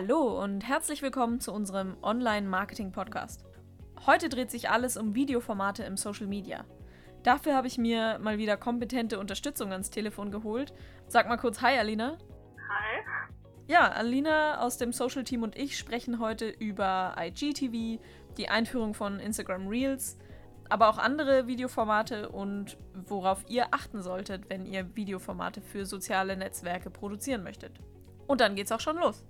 Hallo und herzlich willkommen zu unserem Online-Marketing-Podcast. Heute dreht sich alles um Videoformate im Social Media. Dafür habe ich mir mal wieder kompetente Unterstützung ans Telefon geholt. Sag mal kurz Hi, Alina. Hi. Ja, Alina aus dem Social Team und ich sprechen heute über IGTV, die Einführung von Instagram Reels, aber auch andere Videoformate und worauf ihr achten solltet, wenn ihr Videoformate für soziale Netzwerke produzieren möchtet. Und dann geht's auch schon los.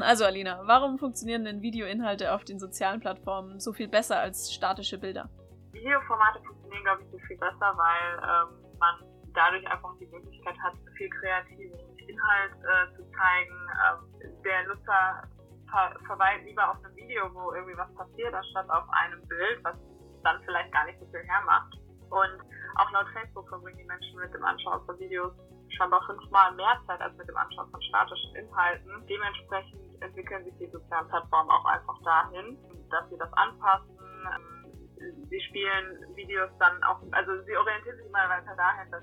Also Alina, warum funktionieren denn Videoinhalte auf den sozialen Plattformen so viel besser als statische Bilder? Videoformate funktionieren, glaube ich, so viel besser, weil ähm, man dadurch einfach die Möglichkeit hat, viel kreativen Inhalt äh, zu zeigen. Ähm, der Nutzer ver verweilt lieber auf einem Video, wo irgendwie was passiert, anstatt auf einem Bild, was dann vielleicht gar nicht so viel hermacht. Und auch laut Facebook verbringen die Menschen mit dem Anschauen von Videos scheinbar fünfmal mehr Zeit als mit dem Anschauen von statischen Inhalten. Dementsprechend entwickeln sich die sozialen Plattformen auch einfach dahin, dass sie das anpassen. Sie spielen Videos dann auch, also sie orientieren sich immer weiter dahin, dass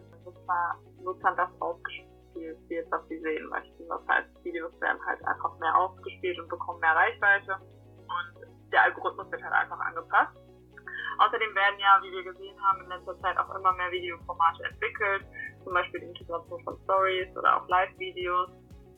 Nutzern das ausgespielt wird, was sie sehen möchten. Das heißt, Videos werden halt einfach mehr ausgespielt und bekommen mehr Reichweite und der Algorithmus wird halt einfach angepasst. Außerdem werden ja, wie wir gesehen haben, in letzter Zeit auch immer mehr Videoformate entwickelt, zum Beispiel die Integration von Stories oder auch Live-Videos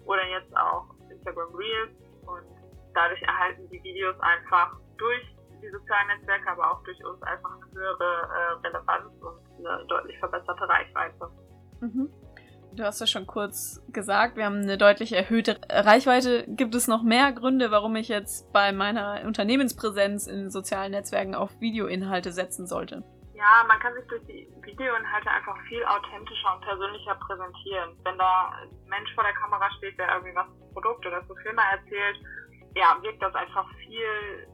oder jetzt auch Instagram Reels und dadurch erhalten die Videos einfach durch die sozialen Netzwerke, aber auch durch uns einfach eine höhere äh, Relevanz und eine deutlich verbesserte Reichweite. Mhm. Du hast ja schon kurz gesagt, wir haben eine deutlich erhöhte Reichweite. Gibt es noch mehr Gründe, warum ich jetzt bei meiner Unternehmenspräsenz in sozialen Netzwerken auf Videoinhalte setzen sollte? Ja, man kann sich durch die Videoinhalte einfach viel authentischer und persönlicher präsentieren. Wenn da ein Mensch vor der Kamera steht, der irgendwie was zum Produkt oder zu Filme erzählt, ja, wirkt das einfach viel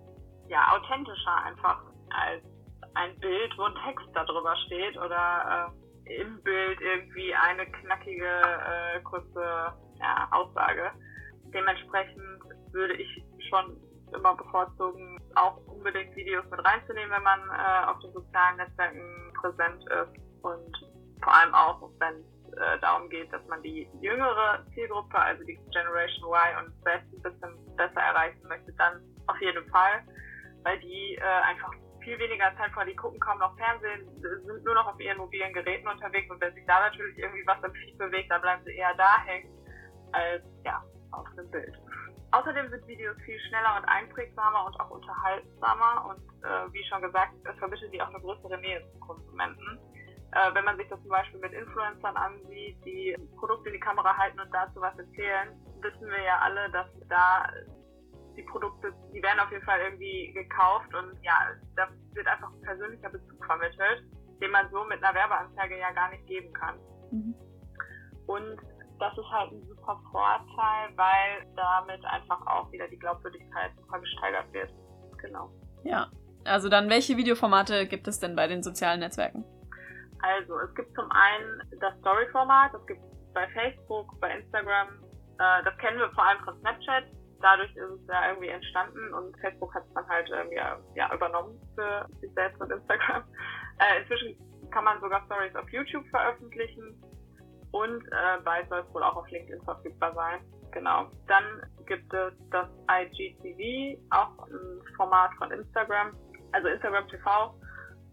ja, authentischer einfach als ein Bild, wo ein Text darüber steht oder äh, im Bild irgendwie eine knackige, äh, kurze ja, Aussage. Dementsprechend würde ich schon immer bevorzugen, auch unbedingt Videos mit reinzunehmen, wenn man äh, auf den sozialen Netzwerken präsent ist. Und vor allem auch, wenn es äh, darum geht, dass man die jüngere Zielgruppe, also die Generation Y und Z ein bisschen besser erreichen möchte, dann auf jeden Fall, weil die äh, einfach viel weniger Zeit vor, die gucken kaum noch Fernsehen, sind nur noch auf ihren mobilen Geräten unterwegs. Und wenn sich da natürlich irgendwie was im Feed bewegt, dann bleiben sie eher da hängen, als ja, auf dem Bild. Außerdem sind Videos viel schneller und einprägsamer und auch unterhaltsamer und äh, wie schon gesagt, es vermittelt die auch eine größere Nähe zum Konsumenten. Äh, wenn man sich das zum Beispiel mit Influencern ansieht, die Produkte in die Kamera halten und dazu was erzählen, wissen wir ja alle, dass da die Produkte, die werden auf jeden Fall irgendwie gekauft und ja, da wird einfach ein persönlicher Bezug vermittelt, den man so mit einer Werbeanzeige ja gar nicht geben kann. Mhm. Und das ist halt ein super Vorteil, weil damit einfach auch wieder die Glaubwürdigkeit super gesteigert wird. Genau. Ja. Also dann, welche Videoformate gibt es denn bei den sozialen Netzwerken? Also, es gibt zum einen das Story-Format, das gibt es bei Facebook, bei Instagram. Äh, das kennen wir vor allem von Snapchat dadurch ist es ja irgendwie entstanden und Facebook hat es dann halt irgendwie ja, übernommen für sich selbst und Instagram. Äh, inzwischen kann man sogar Stories auf YouTube veröffentlichen und äh, bald soll es wohl auch auf LinkedIn verfügbar sein. Genau. Dann gibt es das IGTV, auch ein Format von Instagram, also Instagram TV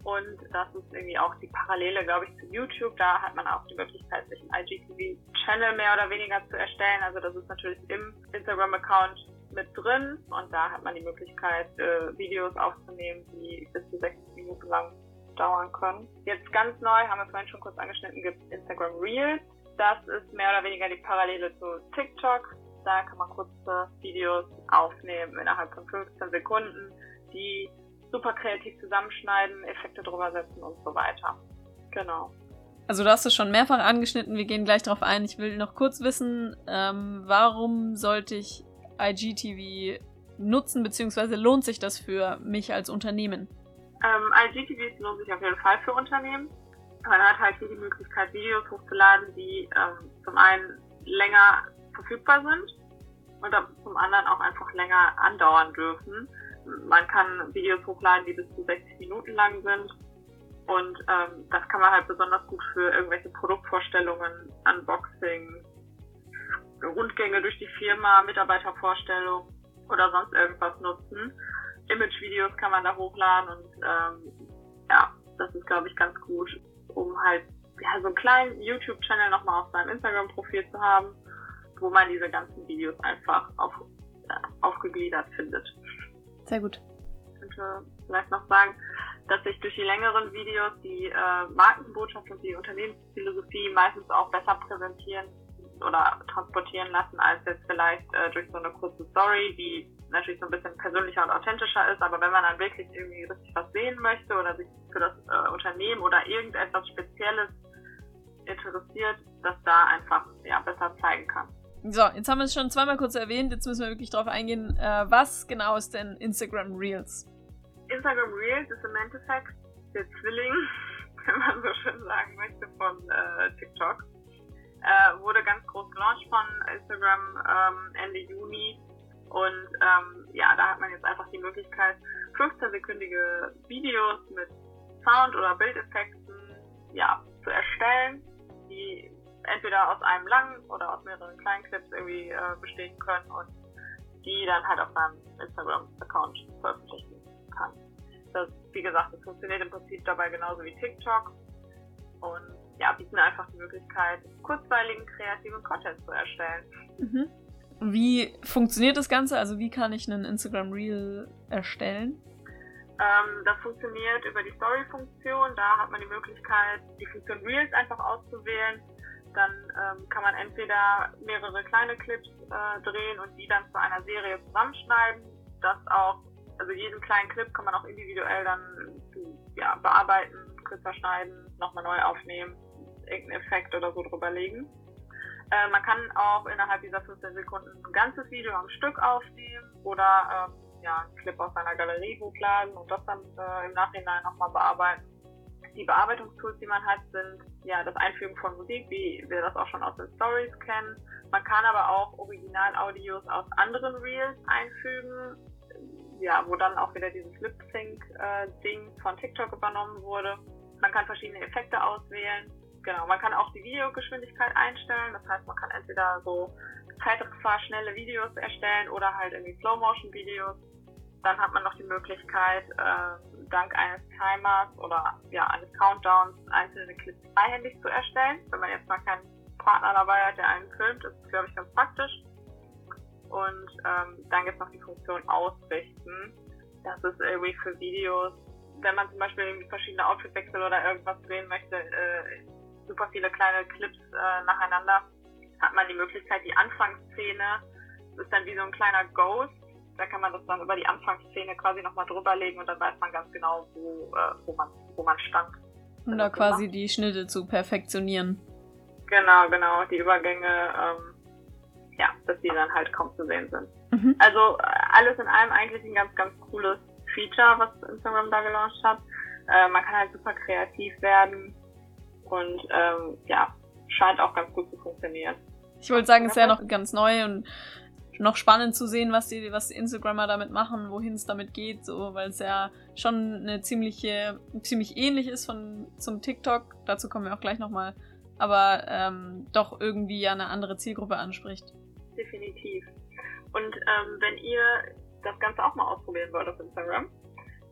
und das ist irgendwie auch die Parallele, glaube ich, zu YouTube. Da hat man auch die Möglichkeit, sich einen IGTV-Channel mehr oder weniger zu erstellen. Also das ist natürlich im Instagram-Account mit drin und da hat man die Möglichkeit, äh, Videos aufzunehmen, die bis zu 60 Minuten lang dauern können. Jetzt ganz neu, haben wir vorhin schon kurz angeschnitten, gibt es Instagram Reels. Das ist mehr oder weniger die Parallele zu TikTok. Da kann man kurze Videos aufnehmen innerhalb von 15 Sekunden, die super kreativ zusammenschneiden, Effekte drüber setzen und so weiter. Genau. Also du hast es schon mehrfach angeschnitten, wir gehen gleich darauf ein. Ich will noch kurz wissen, ähm, warum sollte ich IGTV nutzen, beziehungsweise lohnt sich das für mich als Unternehmen? Ähm, IGTVs lohnt sich auf jeden Fall für Unternehmen. Man hat halt hier die Möglichkeit, Videos hochzuladen, die ähm, zum einen länger verfügbar sind und zum anderen auch einfach länger andauern dürfen. Man kann Videos hochladen, die bis zu 60 Minuten lang sind. Und ähm, das kann man halt besonders gut für irgendwelche Produktvorstellungen, Unboxing, Rundgänge durch die Firma, Mitarbeitervorstellungen oder sonst irgendwas nutzen. Image-Videos kann man da hochladen und ähm, ja, das ist, glaube ich, ganz gut, um halt ja, so einen kleinen YouTube-Channel nochmal auf seinem Instagram-Profil zu haben, wo man diese ganzen Videos einfach auf, ja, aufgegliedert findet. Sehr gut. Ich könnte vielleicht noch sagen, dass sich durch die längeren Videos die äh, Markenbotschaft und die Unternehmensphilosophie meistens auch besser präsentieren oder transportieren lassen, als jetzt vielleicht äh, durch so eine kurze Story, die natürlich so ein bisschen persönlicher und authentischer ist, aber wenn man dann wirklich irgendwie richtig was sehen möchte oder sich für das äh, Unternehmen oder irgendetwas Spezielles interessiert, dass da einfach ja, besser zeigen kann. So, jetzt haben wir es schon zweimal kurz erwähnt, jetzt müssen wir wirklich drauf eingehen. Äh, was genau ist denn Instagram Reels? Instagram Reels ist im Endeffekt der Zwilling, wenn man so schön sagen möchte, von äh, TikTok. Äh, wurde ganz groß gelauncht von Instagram ähm, Ende Juni. Und ähm, ja, da hat man jetzt einfach die Möglichkeit, 15-sekündige Videos mit Sound- oder Bildeffekten ja, zu erstellen, die entweder aus einem langen oder aus mehreren kleinen Clips irgendwie äh, bestehen können und die dann halt auf seinem Instagram-Account veröffentlichen kann. Das, wie gesagt, das funktioniert im Prinzip dabei genauso wie TikTok und ja, bieten einfach die Möglichkeit, kurzweiligen, kreativen Content zu erstellen. Mhm. Wie funktioniert das Ganze? Also wie kann ich einen Instagram Reel erstellen? Ähm, das funktioniert über die Story-Funktion. Da hat man die Möglichkeit, die Funktion Reels einfach auszuwählen. Dann ähm, kann man entweder mehrere kleine Clips äh, drehen und die dann zu einer Serie zusammenschneiden. Das auch, also jeden kleinen Clip kann man auch individuell dann ja, bearbeiten, kürzer schneiden, nochmal neu aufnehmen, irgendeinen Effekt oder so drüber legen. Äh, man kann auch innerhalb dieser 15 Sekunden ein ganzes Video am Stück aufnehmen oder ähm, ja, einen Clip aus seiner Galerie hochladen und das dann äh, im Nachhinein nochmal bearbeiten. Die Bearbeitungstools, die man hat, sind ja das Einfügen von Musik, wie wir das auch schon aus den Stories kennen. Man kann aber auch Original-Audios aus anderen Reels einfügen, ja, wo dann auch wieder dieses Lip-Sync-Ding äh, von TikTok übernommen wurde. Man kann verschiedene Effekte auswählen. Genau, man kann auch die Videogeschwindigkeit einstellen. Das heißt, man kann entweder so Zeitraffer schnelle Videos erstellen oder halt irgendwie Slow-Motion-Videos dann hat man noch die Möglichkeit, äh, dank eines Timers oder ja, eines Countdowns einzelne Clips freihändig zu erstellen. Wenn man jetzt mal keinen Partner dabei hat, der einen filmt, ist das, glaube ich, ganz praktisch. Und ähm, dann gibt es noch die Funktion Ausrichten. Das ist irgendwie für Videos, wenn man zum Beispiel verschiedene Outfitwechsel oder irgendwas drehen möchte, äh, super viele kleine Clips äh, nacheinander, hat man die Möglichkeit, die Anfangsszene ist dann wie so ein kleiner Ghost da kann man das dann über die Anfangsszene quasi nochmal drüberlegen und dann weiß man ganz genau, wo, äh, wo, man, wo man stand. Um da quasi die Schnitte zu perfektionieren. Genau, genau, die Übergänge, ähm, ja, dass die dann halt kaum zu sehen sind. Mhm. Also äh, alles in allem eigentlich ein ganz, ganz cooles Feature, was Instagram da gelauncht hat. Äh, man kann halt super kreativ werden und ähm, ja, scheint auch ganz gut zu funktionieren. Ich wollte sagen, es ist ja noch ganz neu und noch spannend zu sehen, was die, was die Instagrammer damit machen, wohin es damit geht, so, weil es ja schon eine ziemliche, ziemlich ähnlich ist von, zum TikTok. Dazu kommen wir auch gleich nochmal. Aber ähm, doch irgendwie ja eine andere Zielgruppe anspricht. Definitiv. Und ähm, wenn ihr das Ganze auch mal ausprobieren wollt auf Instagram,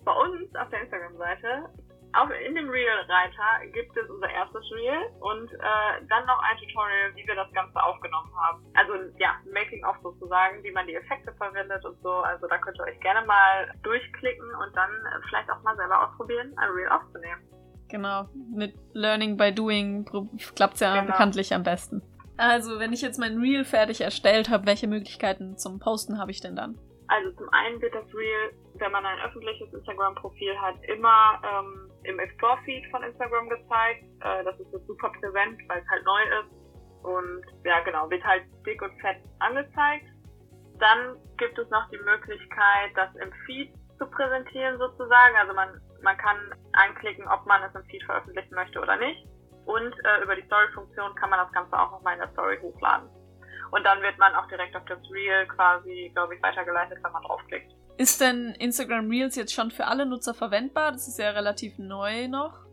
bei uns auf der Instagram-Seite auch in dem Reel-Reiter gibt es unser erstes Reel und äh, dann noch ein Tutorial, wie wir das Ganze aufgenommen haben. Also ja, Making-of sozusagen, wie man die Effekte verwendet und so. Also da könnt ihr euch gerne mal durchklicken und dann vielleicht auch mal selber ausprobieren, ein Reel aufzunehmen. Genau, mit Learning by Doing klappt es ja genau. bekanntlich am besten. Also, wenn ich jetzt mein Reel fertig erstellt habe, welche Möglichkeiten zum Posten habe ich denn dann? Also zum einen wird das Reel, wenn man ein öffentliches Instagram-Profil hat, immer ähm, im Explore-Feed von Instagram gezeigt. Äh, das ist jetzt super präsent, weil es halt neu ist. Und ja, genau, wird halt dick und fett angezeigt. Dann gibt es noch die Möglichkeit, das im Feed zu präsentieren sozusagen. Also man, man kann anklicken, ob man es im Feed veröffentlichen möchte oder nicht. Und äh, über die Story-Funktion kann man das Ganze auch nochmal in der Story hochladen. Und dann wird man auch direkt auf das Reel quasi, glaube ich, weitergeleitet, wenn man draufklickt. Ist denn Instagram Reels jetzt schon für alle Nutzer verwendbar? Das ist ja relativ neu noch.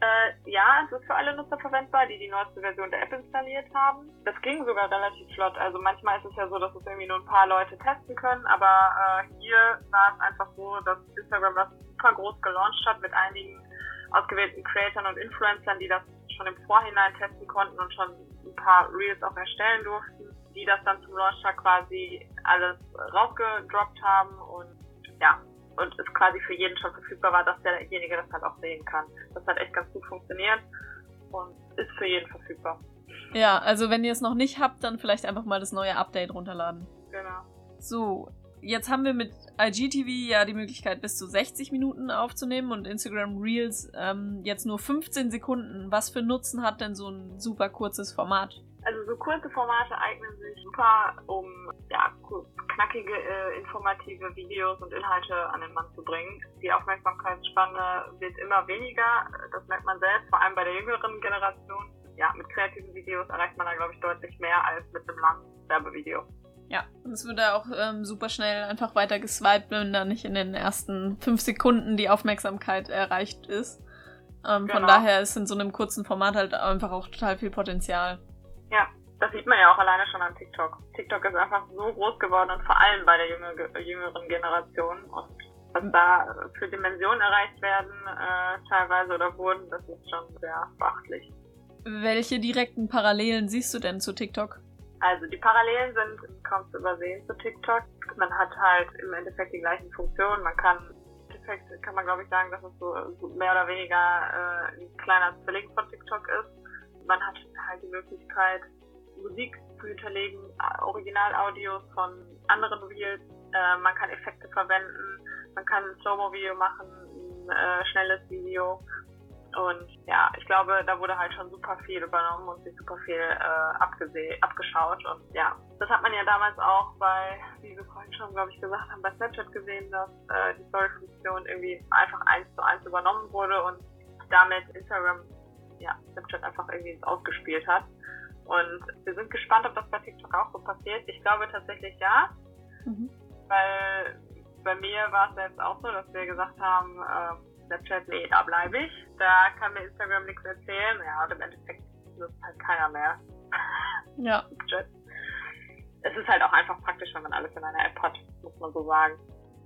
Äh, ja, es ist für alle Nutzer verwendbar, die die neueste Version der App installiert haben. Das ging sogar relativ flott. Also manchmal ist es ja so, dass es irgendwie nur ein paar Leute testen können, aber äh, hier war es einfach so, dass Instagram das super groß gelauncht hat mit einigen ausgewählten Creators und Influencern, die das schon im Vorhinein testen konnten und schon ein paar Reels auch erstellen durften, die das dann zum Launchtag quasi alles rausgedroppt haben und ja, und es quasi für jeden schon verfügbar war, dass derjenige das halt auch sehen kann. Das hat echt ganz gut funktioniert und ist für jeden verfügbar. Ja, also wenn ihr es noch nicht habt, dann vielleicht einfach mal das neue Update runterladen. Genau. So, jetzt haben wir mit IGTV ja die Möglichkeit, bis zu 60 Minuten aufzunehmen und Instagram Reels ähm, jetzt nur 15 Sekunden. Was für Nutzen hat denn so ein super kurzes Format? Also so kurze Formate eignen sich super, um ja, knackige, äh, informative Videos und Inhalte an den Mann zu bringen. Die Aufmerksamkeitsspanne wird immer weniger, das merkt man selbst, vor allem bei der jüngeren Generation. Ja, mit kreativen Videos erreicht man da, glaube ich, deutlich mehr als mit einem langen Werbevideo. Ja, und es wird da auch ähm, super schnell einfach weiter geswiped, wenn da nicht in den ersten fünf Sekunden die Aufmerksamkeit erreicht ist. Ähm, genau. Von daher ist in so einem kurzen Format halt einfach auch total viel Potenzial. Das sieht man ja auch alleine schon an TikTok. TikTok ist einfach so groß geworden und vor allem bei der jünger, jüngeren Generation. Und was da für Dimensionen erreicht werden, äh, teilweise oder wurden, das ist schon sehr beachtlich. Welche direkten Parallelen siehst du denn zu TikTok? Also die Parallelen sind kaum zu übersehen zu TikTok. Man hat halt im Endeffekt die gleichen Funktionen. Man kann im Endeffekt kann man glaube ich sagen, dass es so, mehr oder weniger äh, ein kleiner Zwilling von TikTok ist. Man hat halt die Möglichkeit, Musik zu hinterlegen, Originalaudios von anderen Reels. Äh, man kann Effekte verwenden, man kann ein Slow-Mo-Video machen, ein äh, schnelles Video und ja, ich glaube, da wurde halt schon super viel übernommen und sich super viel äh, abgeschaut. Und ja, das hat man ja damals auch bei, wie wir vorhin schon, glaube ich, gesagt haben, bei Snapchat gesehen, dass äh, die Story-Funktion irgendwie einfach eins zu eins übernommen wurde und damit Instagram, ja, Snapchat einfach irgendwie ausgespielt hat. Und wir sind gespannt, ob das bei TikTok auch so passiert. Ich glaube tatsächlich ja, mhm. weil bei mir war es selbst auch so, dass wir gesagt haben, äh, Snapchat, nee, da bleibe ich. Da kann mir Instagram nichts erzählen. Ja, und im Endeffekt nutzt halt keiner mehr. Ja. es ist halt auch einfach praktisch, wenn man alles in einer App hat, muss man so sagen.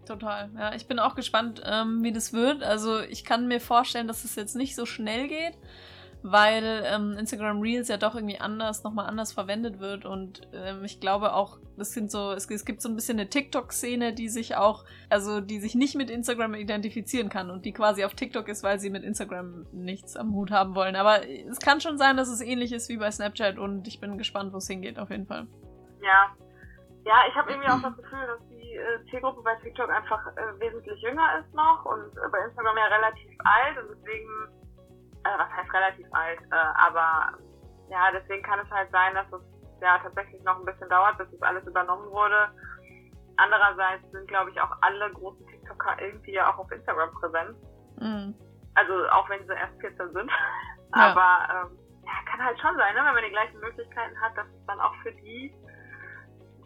Total. Ja, ich bin auch gespannt, ähm, wie das wird. Also ich kann mir vorstellen, dass es jetzt nicht so schnell geht weil ähm, Instagram Reels ja doch irgendwie anders, nochmal anders verwendet wird und ähm, ich glaube auch, das sind so, es, es gibt so ein bisschen eine TikTok-Szene, die sich auch, also die sich nicht mit Instagram identifizieren kann und die quasi auf TikTok ist, weil sie mit Instagram nichts am Hut haben wollen. Aber es kann schon sein, dass es ähnlich ist wie bei Snapchat und ich bin gespannt, wo es hingeht, auf jeden Fall. Ja. Ja, ich habe irgendwie auch das Gefühl, dass die äh, Zielgruppe bei TikTok einfach äh, wesentlich jünger ist noch und äh, bei Instagram ja relativ alt und deswegen äh, was heißt relativ alt, äh, aber ja, deswegen kann es halt sein, dass es ja tatsächlich noch ein bisschen dauert, bis das alles übernommen wurde. Andererseits sind, glaube ich, auch alle großen TikToker irgendwie ja auch auf Instagram präsent. Mhm. Also auch wenn sie erst 14 sind. Ja. Aber ähm, ja, kann halt schon sein, ne? wenn man die gleichen Möglichkeiten hat, dass es dann auch für die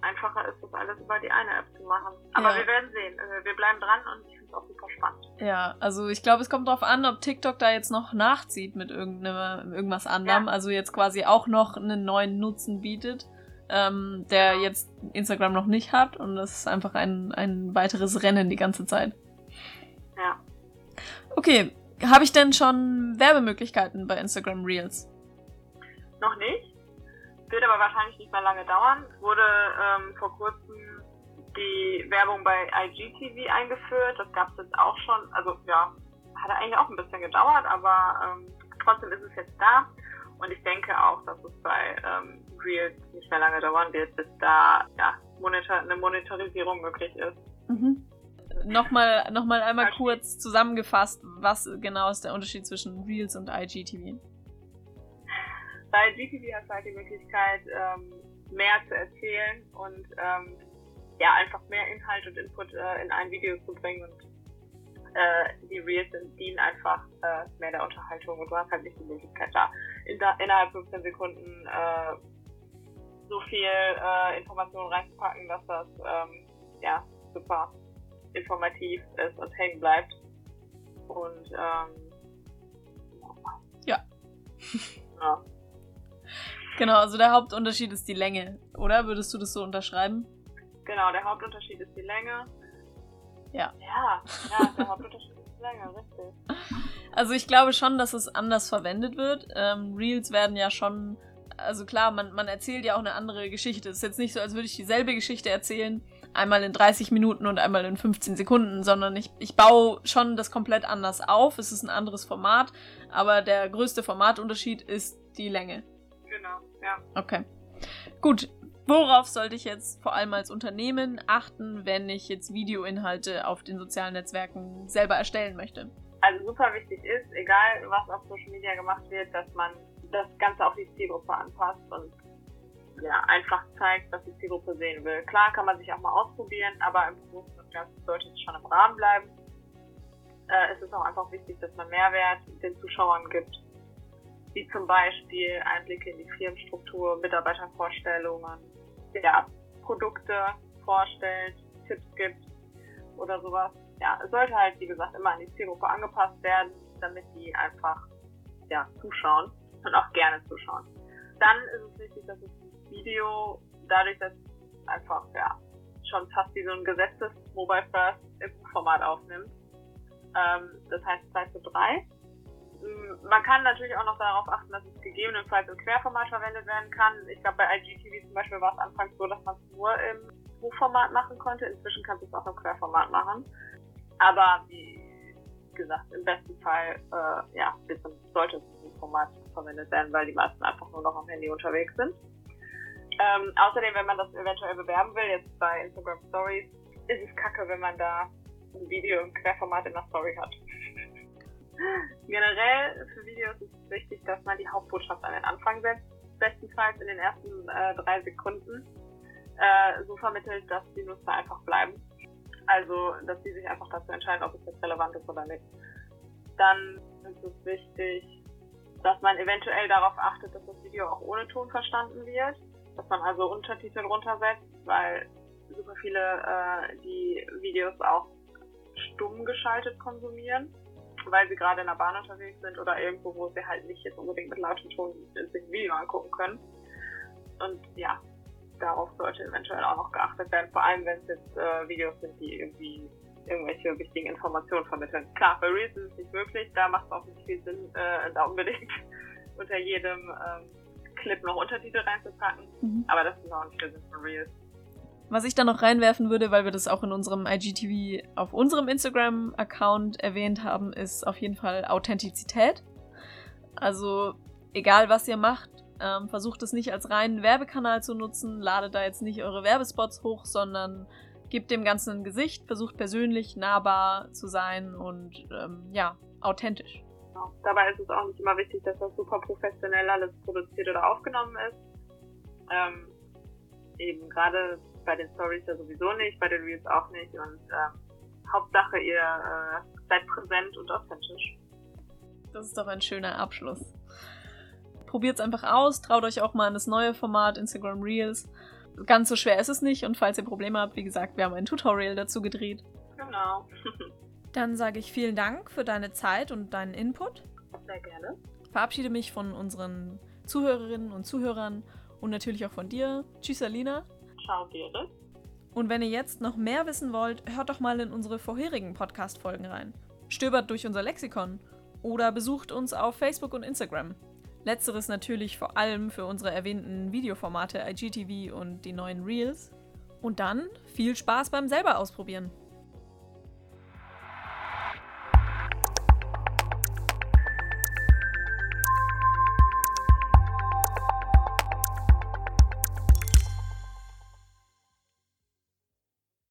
einfacher ist, das alles über die eine App zu machen. Aber ja. wir werden sehen. Also wir bleiben dran und ich auch super spannend. Ja, also ich glaube, es kommt darauf an, ob TikTok da jetzt noch nachzieht mit irgendwas anderem. Ja. Also jetzt quasi auch noch einen neuen Nutzen bietet, ähm, der genau. jetzt Instagram noch nicht hat. Und das ist einfach ein, ein weiteres Rennen die ganze Zeit. Ja. Okay, habe ich denn schon Werbemöglichkeiten bei Instagram Reels? Noch nicht. Wird aber wahrscheinlich nicht mehr lange dauern. Wurde ähm, vor kurzem die Werbung bei IGTV eingeführt. Das gab es jetzt auch schon. Also ja, hat eigentlich auch ein bisschen gedauert, aber ähm, trotzdem ist es jetzt da. Und ich denke auch, dass es bei ähm, Reels nicht mehr lange dauern wird, bis da ja, monitor eine Monetarisierung möglich ist. Mhm. Nochmal, nochmal einmal kurz zusammengefasst, was genau ist der Unterschied zwischen Reels und IGTV? Bei GTV hast du halt die Möglichkeit, ähm, mehr zu erzählen und ähm, ja, einfach mehr Inhalt und Input äh, in ein Video zu bringen und äh, die Reels dienen einfach äh, mehr der Unterhaltung und du hast halt nicht die Möglichkeit da in da, innerhalb 15 Sekunden äh, so viel äh, Informationen reinzupacken, dass das ähm, ja super informativ ist und hängen bleibt. Und ähm, Ja. Genau, also der Hauptunterschied ist die Länge, oder? Würdest du das so unterschreiben? Genau, der Hauptunterschied ist die Länge. Ja. Ja, ja, der Hauptunterschied ist die Länge, richtig. Also ich glaube schon, dass es anders verwendet wird. Ähm, Reels werden ja schon, also klar, man, man erzählt ja auch eine andere Geschichte. Es ist jetzt nicht so, als würde ich dieselbe Geschichte erzählen, einmal in 30 Minuten und einmal in 15 Sekunden, sondern ich, ich baue schon das komplett anders auf. Es ist ein anderes Format, aber der größte Formatunterschied ist die Länge. Genau, ja. Okay. Gut. Worauf sollte ich jetzt vor allem als Unternehmen achten, wenn ich jetzt Videoinhalte auf den sozialen Netzwerken selber erstellen möchte? Also super wichtig ist, egal was auf Social Media gemacht wird, dass man das Ganze auf die Zielgruppe anpasst und ja, einfach zeigt, was die Zielgruppe sehen will. Klar kann man sich auch mal ausprobieren, aber im Großen und Ganzen sollte es schon im Rahmen bleiben. Äh, es ist auch einfach wichtig, dass man Mehrwert den Zuschauern gibt, wie zum Beispiel Einblicke in die Firmenstruktur, Mitarbeitervorstellungen, ja, Produkte vorstellt, Tipps gibt oder sowas. Ja, es sollte halt, wie gesagt, immer an die Zielgruppe angepasst werden, damit die einfach ja, zuschauen und auch gerne zuschauen. Dann ist es wichtig, dass das Video dadurch, dass es einfach ja, schon fast wie so ein gesetztes Mobile First im Format aufnimmt. Ähm, das heißt 2 zu 3 man kann natürlich auch noch darauf achten, dass es gegebenenfalls im Querformat verwendet werden kann. Ich glaube, bei IGTV zum Beispiel war es anfangs so, dass man es nur im Hochformat machen konnte. Inzwischen kannst du es auch im Querformat machen. Aber wie gesagt, im besten Fall äh, ja, sollte es im Hochformat verwendet werden, weil die meisten einfach nur noch am Handy unterwegs sind. Ähm, außerdem, wenn man das eventuell bewerben will, jetzt bei Instagram Stories, ist es kacke, wenn man da ein Video im Querformat in der Story hat. Generell für Videos ist es wichtig, dass man die Hauptbotschaft an den Anfang setzt, bestenfalls in den ersten äh, drei Sekunden, äh, so vermittelt, dass die Nutzer einfach bleiben. Also, dass sie sich einfach dazu entscheiden, ob es jetzt relevant ist oder nicht. Dann ist es wichtig, dass man eventuell darauf achtet, dass das Video auch ohne Ton verstanden wird, dass man also Untertitel runtersetzt, weil super viele äh, die Videos auch stumm geschaltet konsumieren weil sie gerade in der Bahn unterwegs sind oder irgendwo, wo sie halt nicht jetzt unbedingt mit lautem Ton sich ein Video angucken können. Und ja, darauf sollte eventuell auch noch geachtet werden, vor allem wenn es jetzt äh, Videos sind, die irgendwie irgendwelche wichtigen Informationen vermitteln. Klar, bei Reels ist es nicht möglich, da macht es auch nicht viel Sinn, äh, da unbedingt unter jedem ähm, Clip noch Untertitel reinzupacken, mhm. aber das ist auch nicht der Sinn von Reels. Was ich da noch reinwerfen würde, weil wir das auch in unserem IGTV auf unserem Instagram-Account erwähnt haben, ist auf jeden Fall Authentizität. Also egal was ihr macht, ähm, versucht es nicht als reinen Werbekanal zu nutzen, ladet da jetzt nicht eure Werbespots hoch, sondern gebt dem Ganzen ein Gesicht, versucht persönlich nahbar zu sein und ähm, ja, authentisch. Genau. Dabei ist es auch nicht immer wichtig, dass das super professionell alles produziert oder aufgenommen ist. Ähm, eben gerade bei den Stories ja sowieso nicht, bei den Reels auch nicht. Und äh, Hauptsache, ihr äh, seid präsent und authentisch. Das ist doch ein schöner Abschluss. Probiert es einfach aus, traut euch auch mal an das neue Format Instagram Reels. Ganz so schwer ist es nicht und falls ihr Probleme habt, wie gesagt, wir haben ein Tutorial dazu gedreht. Genau. Dann sage ich vielen Dank für deine Zeit und deinen Input. Sehr gerne. Verabschiede mich von unseren Zuhörerinnen und Zuhörern und natürlich auch von dir. Tschüss, Alina. Ciao, Berit. Und wenn ihr jetzt noch mehr wissen wollt, hört doch mal in unsere vorherigen Podcast-Folgen rein. Stöbert durch unser Lexikon oder besucht uns auf Facebook und Instagram. Letzteres natürlich vor allem für unsere erwähnten Videoformate IGTV und die neuen Reels. Und dann viel Spaß beim selber ausprobieren.